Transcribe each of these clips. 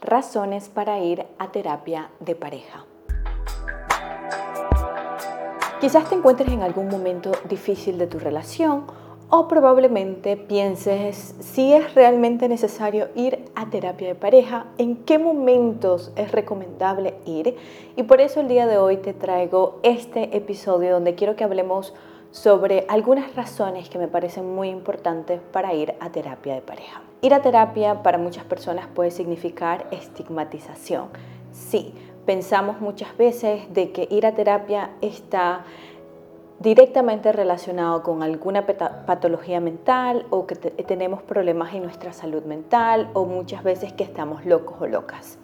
Razones para ir a terapia de pareja. Quizás te encuentres en algún momento difícil de tu relación o probablemente pienses si es realmente necesario ir a terapia de pareja, en qué momentos es recomendable ir. Y por eso el día de hoy te traigo este episodio donde quiero que hablemos sobre algunas razones que me parecen muy importantes para ir a terapia de pareja. Ir a terapia para muchas personas puede significar estigmatización. Sí, pensamos muchas veces de que ir a terapia está directamente relacionado con alguna patología mental o que tenemos problemas en nuestra salud mental o muchas veces que estamos locos o locas.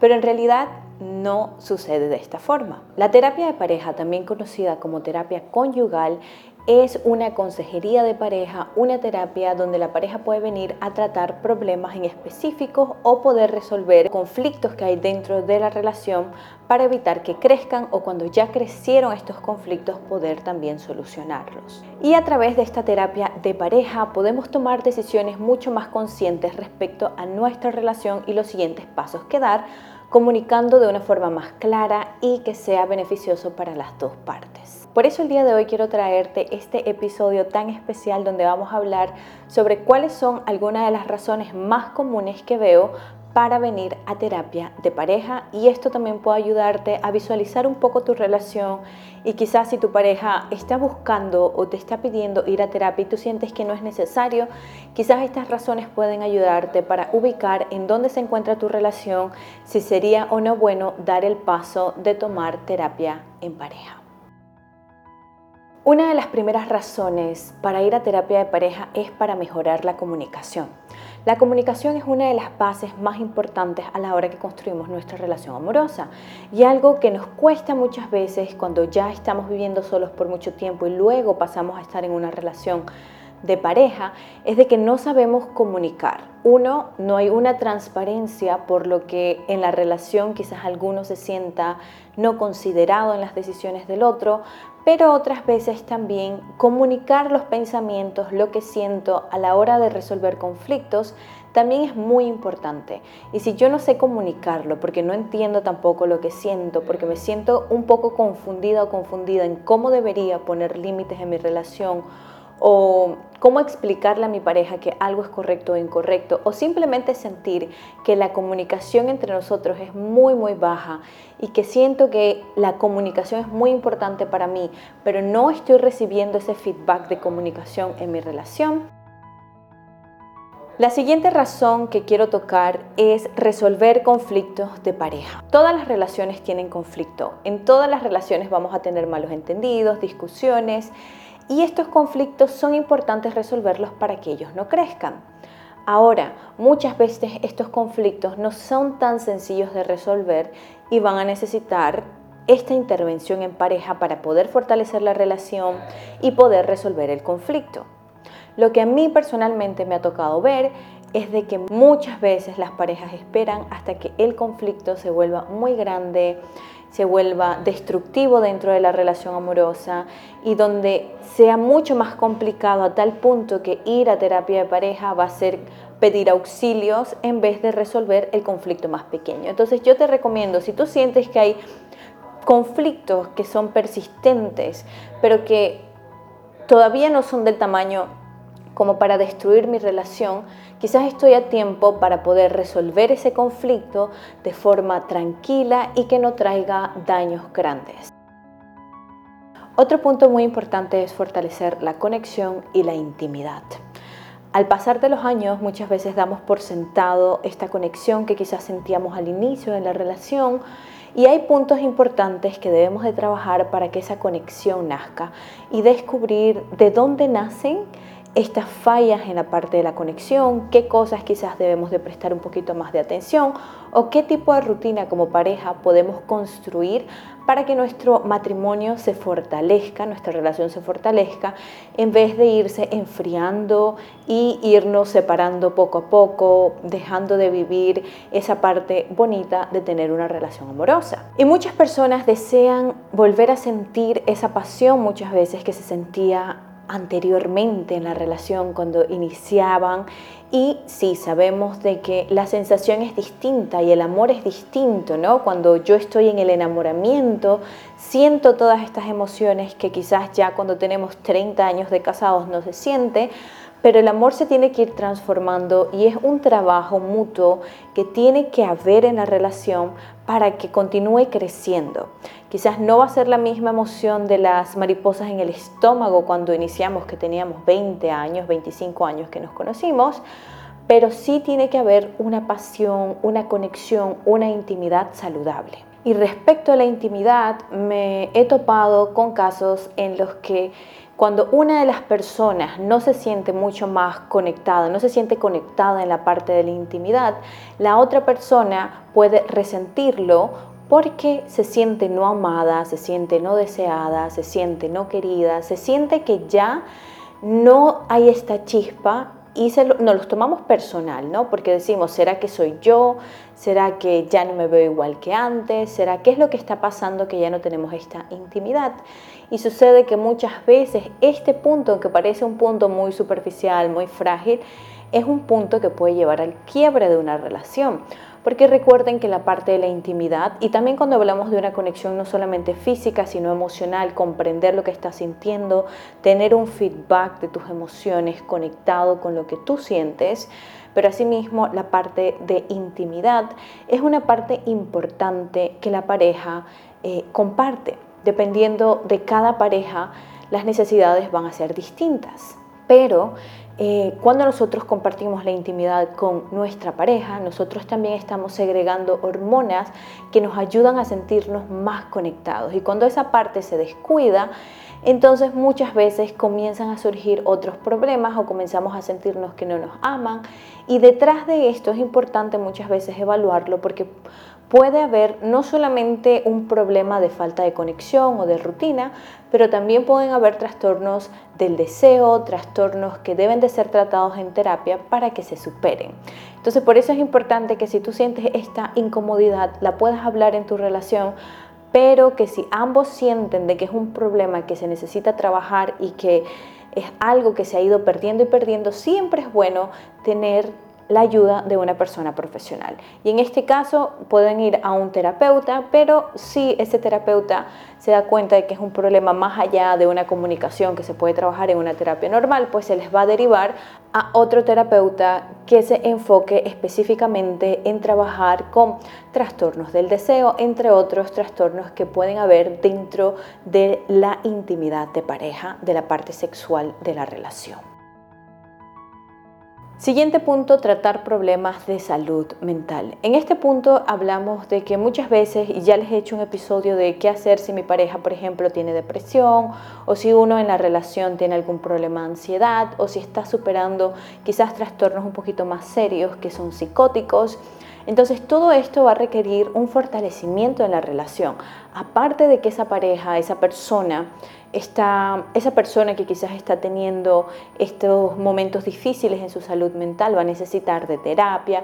Pero en realidad no sucede de esta forma. La terapia de pareja, también conocida como terapia conyugal, es una consejería de pareja, una terapia donde la pareja puede venir a tratar problemas en específicos o poder resolver conflictos que hay dentro de la relación para evitar que crezcan o cuando ya crecieron estos conflictos poder también solucionarlos. Y a través de esta terapia de pareja podemos tomar decisiones mucho más conscientes respecto a nuestra relación y los siguientes pasos que dar comunicando de una forma más clara y que sea beneficioso para las dos partes. Por eso el día de hoy quiero traerte este episodio tan especial donde vamos a hablar sobre cuáles son algunas de las razones más comunes que veo para venir a terapia de pareja y esto también puede ayudarte a visualizar un poco tu relación y quizás si tu pareja está buscando o te está pidiendo ir a terapia y tú sientes que no es necesario, quizás estas razones pueden ayudarte para ubicar en dónde se encuentra tu relación, si sería o no bueno dar el paso de tomar terapia en pareja. Una de las primeras razones para ir a terapia de pareja es para mejorar la comunicación. La comunicación es una de las bases más importantes a la hora que construimos nuestra relación amorosa y algo que nos cuesta muchas veces cuando ya estamos viviendo solos por mucho tiempo y luego pasamos a estar en una relación de pareja es de que no sabemos comunicar. Uno, no hay una transparencia por lo que en la relación quizás alguno se sienta no considerado en las decisiones del otro, pero otras veces también comunicar los pensamientos, lo que siento a la hora de resolver conflictos, también es muy importante. Y si yo no sé comunicarlo, porque no entiendo tampoco lo que siento, porque me siento un poco confundida o confundida en cómo debería poner límites en mi relación, o cómo explicarle a mi pareja que algo es correcto o incorrecto, o simplemente sentir que la comunicación entre nosotros es muy, muy baja y que siento que la comunicación es muy importante para mí, pero no estoy recibiendo ese feedback de comunicación en mi relación. La siguiente razón que quiero tocar es resolver conflictos de pareja. Todas las relaciones tienen conflicto. En todas las relaciones vamos a tener malos entendidos, discusiones y estos conflictos son importantes resolverlos para que ellos no crezcan. Ahora, muchas veces estos conflictos no son tan sencillos de resolver y van a necesitar esta intervención en pareja para poder fortalecer la relación y poder resolver el conflicto. Lo que a mí personalmente me ha tocado ver es de que muchas veces las parejas esperan hasta que el conflicto se vuelva muy grande, se vuelva destructivo dentro de la relación amorosa y donde sea mucho más complicado a tal punto que ir a terapia de pareja va a ser pedir auxilios en vez de resolver el conflicto más pequeño. Entonces yo te recomiendo, si tú sientes que hay conflictos que son persistentes, pero que todavía no son del tamaño como para destruir mi relación, quizás estoy a tiempo para poder resolver ese conflicto de forma tranquila y que no traiga daños grandes. Otro punto muy importante es fortalecer la conexión y la intimidad. Al pasar de los años muchas veces damos por sentado esta conexión que quizás sentíamos al inicio de la relación y hay puntos importantes que debemos de trabajar para que esa conexión nazca y descubrir de dónde nacen estas fallas en la parte de la conexión, qué cosas quizás debemos de prestar un poquito más de atención o qué tipo de rutina como pareja podemos construir para que nuestro matrimonio se fortalezca, nuestra relación se fortalezca, en vez de irse enfriando y irnos separando poco a poco, dejando de vivir esa parte bonita de tener una relación amorosa. Y muchas personas desean volver a sentir esa pasión muchas veces que se sentía anteriormente en la relación cuando iniciaban y sí, sabemos de que la sensación es distinta y el amor es distinto, ¿no? Cuando yo estoy en el enamoramiento, siento todas estas emociones que quizás ya cuando tenemos 30 años de casados no se siente, pero el amor se tiene que ir transformando y es un trabajo mutuo que tiene que haber en la relación para que continúe creciendo. Quizás no va a ser la misma emoción de las mariposas en el estómago cuando iniciamos que teníamos 20 años, 25 años que nos conocimos, pero sí tiene que haber una pasión, una conexión, una intimidad saludable. Y respecto a la intimidad, me he topado con casos en los que cuando una de las personas no se siente mucho más conectada, no se siente conectada en la parte de la intimidad, la otra persona puede resentirlo porque se siente no amada, se siente no deseada, se siente no querida, se siente que ya no hay esta chispa y nos los tomamos personal, ¿no? Porque decimos, ¿será que soy yo? ¿Será que ya no me veo igual que antes? ¿Será qué es lo que está pasando que ya no tenemos esta intimidad? Y sucede que muchas veces este punto, que parece un punto muy superficial, muy frágil, es un punto que puede llevar al quiebre de una relación. Porque recuerden que la parte de la intimidad y también cuando hablamos de una conexión no solamente física, sino emocional, comprender lo que estás sintiendo, tener un feedback de tus emociones conectado con lo que tú sientes, pero asimismo la parte de intimidad es una parte importante que la pareja eh, comparte. Dependiendo de cada pareja, las necesidades van a ser distintas. Pero eh, cuando nosotros compartimos la intimidad con nuestra pareja, nosotros también estamos segregando hormonas que nos ayudan a sentirnos más conectados. Y cuando esa parte se descuida, entonces muchas veces comienzan a surgir otros problemas o comenzamos a sentirnos que no nos aman. Y detrás de esto es importante muchas veces evaluarlo porque puede haber no solamente un problema de falta de conexión o de rutina, pero también pueden haber trastornos del deseo, trastornos que deben de ser tratados en terapia para que se superen. Entonces por eso es importante que si tú sientes esta incomodidad, la puedas hablar en tu relación, pero que si ambos sienten de que es un problema que se necesita trabajar y que es algo que se ha ido perdiendo y perdiendo, siempre es bueno tener la ayuda de una persona profesional. Y en este caso pueden ir a un terapeuta, pero si ese terapeuta se da cuenta de que es un problema más allá de una comunicación que se puede trabajar en una terapia normal, pues se les va a derivar a otro terapeuta que se enfoque específicamente en trabajar con trastornos del deseo, entre otros trastornos que pueden haber dentro de la intimidad de pareja, de la parte sexual de la relación. Siguiente punto, tratar problemas de salud mental. En este punto hablamos de que muchas veces, y ya les he hecho un episodio de qué hacer si mi pareja, por ejemplo, tiene depresión, o si uno en la relación tiene algún problema de ansiedad, o si está superando quizás trastornos un poquito más serios que son psicóticos. Entonces todo esto va a requerir un fortalecimiento en la relación. Aparte de que esa pareja, esa persona, esa persona que quizás está teniendo estos momentos difíciles en su salud mental va a necesitar de terapia,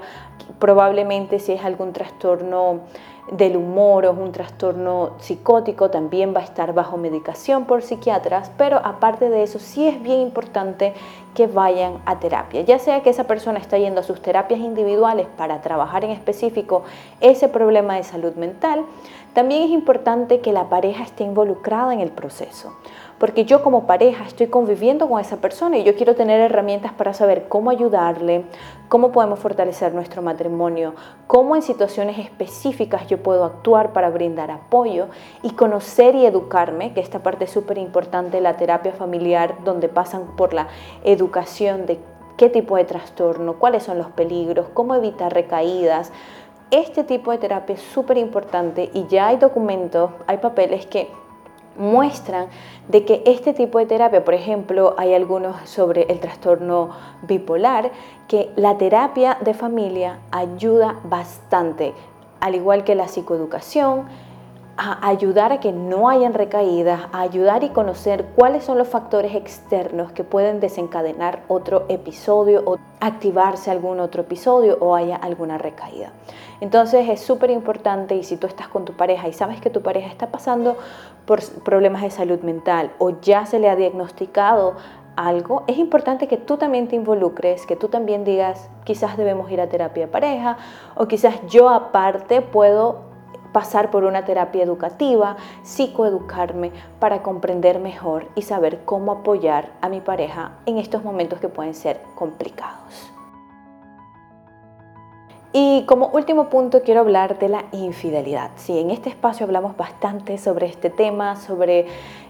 probablemente si es algún trastorno del humor o es un trastorno psicótico, también va a estar bajo medicación por psiquiatras, pero aparte de eso sí es bien importante que vayan a terapia, ya sea que esa persona está yendo a sus terapias individuales para trabajar en específico ese problema de salud mental, también es importante que la pareja esté involucrada en el proceso, porque yo como pareja estoy conviviendo con esa persona y yo quiero tener herramientas para saber cómo ayudarle, cómo podemos fortalecer nuestro matrimonio, cómo en situaciones específicas yo puedo actuar para brindar apoyo y conocer y educarme, que esta parte es súper importante, la terapia familiar, donde pasan por la educación de qué tipo de trastorno, cuáles son los peligros, cómo evitar recaídas, este tipo de terapia es súper importante y ya hay documentos, hay papeles que muestran de que este tipo de terapia, por ejemplo, hay algunos sobre el trastorno bipolar, que la terapia de familia ayuda bastante, al igual que la psicoeducación, a ayudar a que no hayan recaídas, a ayudar y conocer cuáles son los factores externos que pueden desencadenar otro episodio o activarse algún otro episodio o haya alguna recaída. Entonces es súper importante y si tú estás con tu pareja y sabes que tu pareja está pasando por problemas de salud mental o ya se le ha diagnosticado algo, es importante que tú también te involucres, que tú también digas, quizás debemos ir a terapia de pareja o quizás yo aparte puedo pasar por una terapia educativa, psicoeducarme para comprender mejor y saber cómo apoyar a mi pareja en estos momentos que pueden ser complicados. Y como último punto quiero hablar de la infidelidad. Sí, en este espacio hablamos bastante sobre este tema, sobre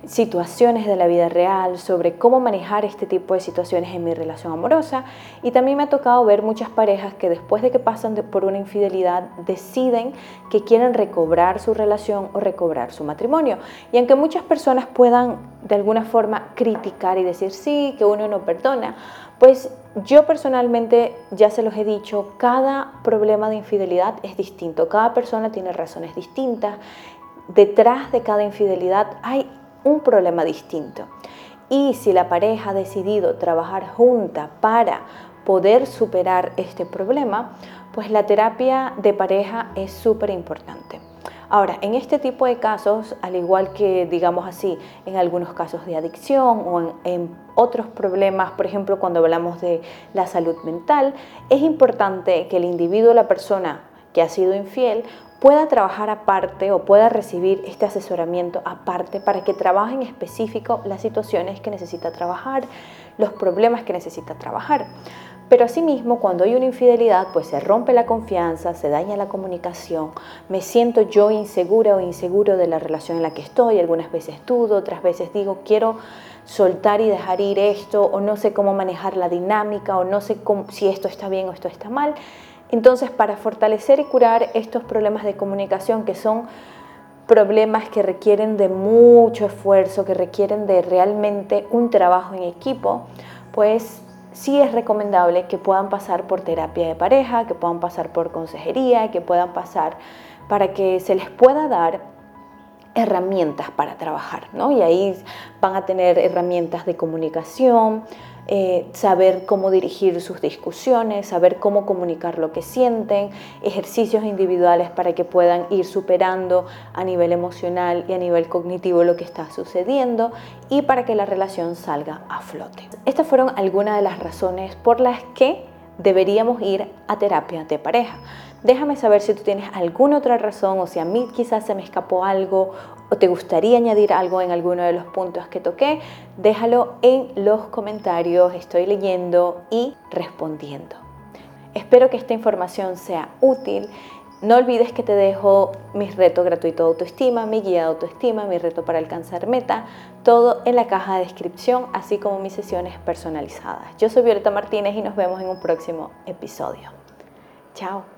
situaciones de la vida real, sobre cómo manejar este tipo de situaciones en mi relación amorosa. Y también me ha tocado ver muchas parejas que después de que pasan por una infidelidad deciden que quieren recobrar su relación o recobrar su matrimonio. Y aunque muchas personas puedan de alguna forma criticar y decir sí, que uno no perdona, pues yo personalmente, ya se los he dicho, cada problema de infidelidad es distinto, cada persona tiene razones distintas, detrás de cada infidelidad hay un problema distinto. Y si la pareja ha decidido trabajar junta para poder superar este problema, pues la terapia de pareja es súper importante. Ahora, en este tipo de casos, al igual que, digamos así, en algunos casos de adicción o en, otros problemas, por ejemplo, cuando hablamos de la salud mental, es importante que el individuo, la persona que ha sido infiel, pueda trabajar aparte o pueda recibir este asesoramiento aparte para que trabaje en específico las situaciones que necesita trabajar, los problemas que necesita trabajar. Pero asimismo, cuando hay una infidelidad, pues se rompe la confianza, se daña la comunicación, me siento yo insegura o inseguro de la relación en la que estoy, algunas veces dudo, otras veces digo, quiero soltar y dejar ir esto, o no sé cómo manejar la dinámica, o no sé si esto está bien o esto está mal. Entonces, para fortalecer y curar estos problemas de comunicación que son problemas que requieren de mucho esfuerzo, que requieren de realmente un trabajo en equipo, pues sí es recomendable que puedan pasar por terapia de pareja, que puedan pasar por consejería, que puedan pasar para que se les pueda dar herramientas para trabajar, ¿no? Y ahí van a tener herramientas de comunicación, eh, saber cómo dirigir sus discusiones, saber cómo comunicar lo que sienten, ejercicios individuales para que puedan ir superando a nivel emocional y a nivel cognitivo lo que está sucediendo y para que la relación salga a flote. Estas fueron algunas de las razones por las que deberíamos ir a terapia de pareja. Déjame saber si tú tienes alguna otra razón o si a mí quizás se me escapó algo o te gustaría añadir algo en alguno de los puntos que toqué. Déjalo en los comentarios, estoy leyendo y respondiendo. Espero que esta información sea útil. No olvides que te dejo mi reto gratuito de autoestima, mi guía de autoestima, mi reto para alcanzar meta, todo en la caja de descripción, así como mis sesiones personalizadas. Yo soy Violeta Martínez y nos vemos en un próximo episodio. Chao.